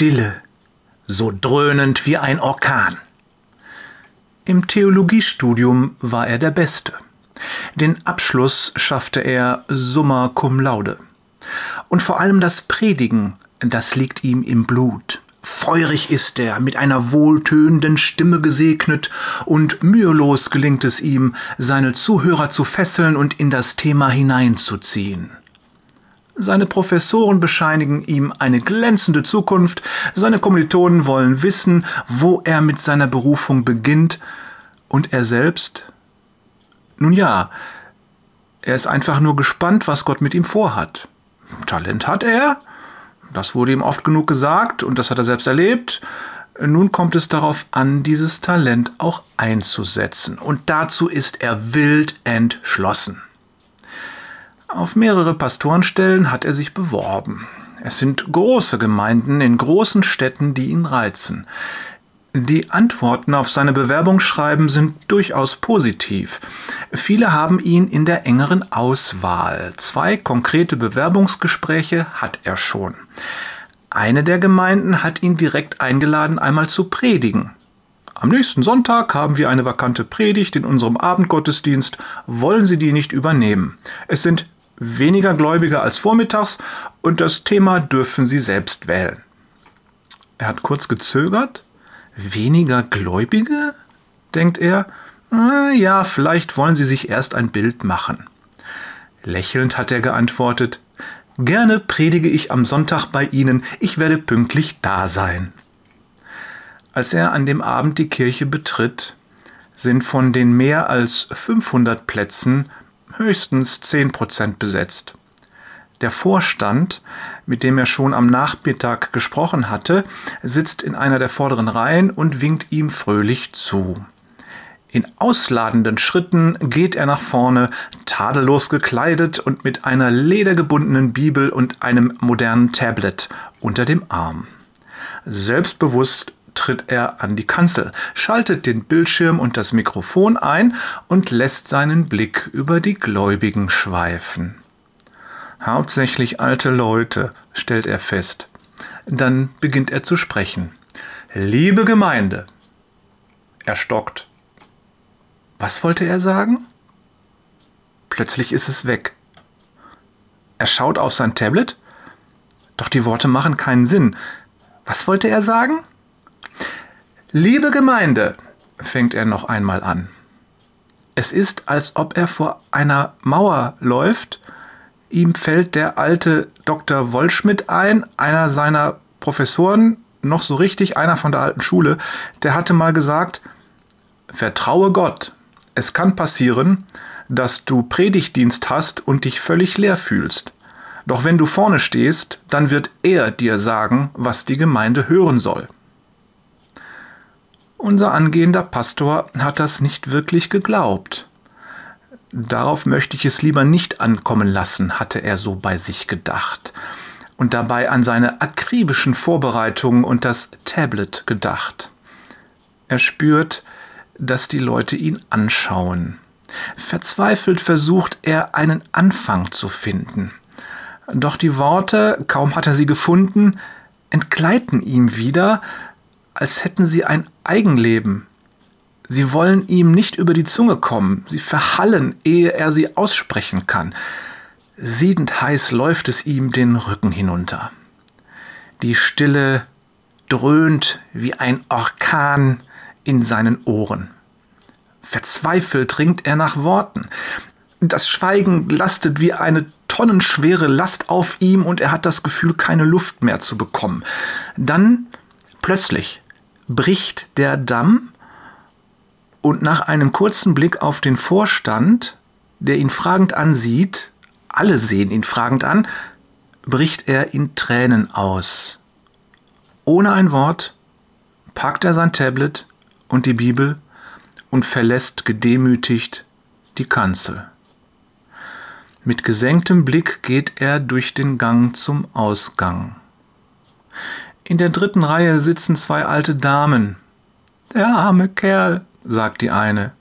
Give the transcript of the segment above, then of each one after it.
Stille, so dröhnend wie ein Orkan. Im Theologiestudium war er der Beste. Den Abschluss schaffte er summa cum laude. Und vor allem das Predigen, das liegt ihm im Blut. Feurig ist er, mit einer wohltönenden Stimme gesegnet, und mühelos gelingt es ihm, seine Zuhörer zu fesseln und in das Thema hineinzuziehen. Seine Professoren bescheinigen ihm eine glänzende Zukunft, seine Kommilitonen wollen wissen, wo er mit seiner Berufung beginnt, und er selbst? Nun ja, er ist einfach nur gespannt, was Gott mit ihm vorhat. Talent hat er, das wurde ihm oft genug gesagt und das hat er selbst erlebt. Nun kommt es darauf an, dieses Talent auch einzusetzen. Und dazu ist er wild entschlossen. Auf mehrere Pastorenstellen hat er sich beworben. Es sind große Gemeinden in großen Städten, die ihn reizen. Die Antworten auf seine Bewerbungsschreiben sind durchaus positiv. Viele haben ihn in der engeren Auswahl. Zwei konkrete Bewerbungsgespräche hat er schon. Eine der Gemeinden hat ihn direkt eingeladen, einmal zu predigen. Am nächsten Sonntag haben wir eine vakante Predigt in unserem Abendgottesdienst. Wollen Sie die nicht übernehmen? Es sind weniger Gläubige als vormittags und das Thema dürfen Sie selbst wählen. Er hat kurz gezögert, Weniger Gläubige? denkt er. Na ja, vielleicht wollen sie sich erst ein Bild machen. Lächelnd hat er geantwortet, Gerne predige ich am Sonntag bei Ihnen, ich werde pünktlich da sein. Als er an dem Abend die Kirche betritt, sind von den mehr als 500 Plätzen höchstens 10 Prozent besetzt. Der Vorstand, mit dem er schon am Nachmittag gesprochen hatte, sitzt in einer der vorderen Reihen und winkt ihm fröhlich zu. In ausladenden Schritten geht er nach vorne, tadellos gekleidet und mit einer ledergebundenen Bibel und einem modernen Tablet unter dem Arm. Selbstbewusst tritt er an die Kanzel, schaltet den Bildschirm und das Mikrofon ein und lässt seinen Blick über die Gläubigen schweifen. Hauptsächlich alte Leute, stellt er fest. Dann beginnt er zu sprechen. Liebe Gemeinde. Er stockt. Was wollte er sagen? Plötzlich ist es weg. Er schaut auf sein Tablet. Doch die Worte machen keinen Sinn. Was wollte er sagen? Liebe Gemeinde, fängt er noch einmal an. Es ist, als ob er vor einer Mauer läuft Ihm fällt der alte Dr. Wollschmidt ein, einer seiner Professoren, noch so richtig, einer von der alten Schule, der hatte mal gesagt, vertraue Gott. Es kann passieren, dass du Predigtdienst hast und dich völlig leer fühlst. Doch wenn du vorne stehst, dann wird er dir sagen, was die Gemeinde hören soll. Unser angehender Pastor hat das nicht wirklich geglaubt. Darauf möchte ich es lieber nicht ankommen lassen, hatte er so bei sich gedacht und dabei an seine akribischen Vorbereitungen und das Tablet gedacht. Er spürt, dass die Leute ihn anschauen. Verzweifelt versucht er einen Anfang zu finden. Doch die Worte, kaum hat er sie gefunden, entgleiten ihm wieder, als hätten sie ein Eigenleben, Sie wollen ihm nicht über die Zunge kommen, sie verhallen, ehe er sie aussprechen kann. Siedend heiß läuft es ihm den Rücken hinunter. Die Stille dröhnt wie ein Orkan in seinen Ohren. Verzweifelt ringt er nach Worten. Das Schweigen lastet wie eine tonnenschwere Last auf ihm und er hat das Gefühl, keine Luft mehr zu bekommen. Dann plötzlich bricht der Damm und nach einem kurzen Blick auf den Vorstand, der ihn fragend ansieht, alle sehen ihn fragend an, bricht er in Tränen aus. Ohne ein Wort packt er sein Tablet und die Bibel und verlässt gedemütigt die Kanzel. Mit gesenktem Blick geht er durch den Gang zum Ausgang. In der dritten Reihe sitzen zwei alte Damen. Der arme Kerl, sagt die eine.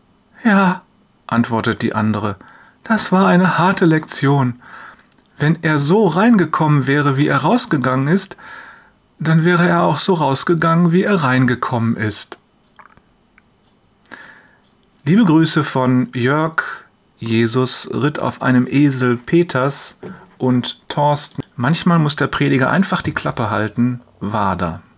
Ja, antwortet die andere, das war eine harte Lektion. Wenn er so reingekommen wäre, wie er rausgegangen ist, dann wäre er auch so rausgegangen, wie er reingekommen ist. Liebe Grüße von Jörg, Jesus ritt auf einem Esel Peters und Thorsten. Manchmal muss der Prediger einfach die Klappe halten Wader.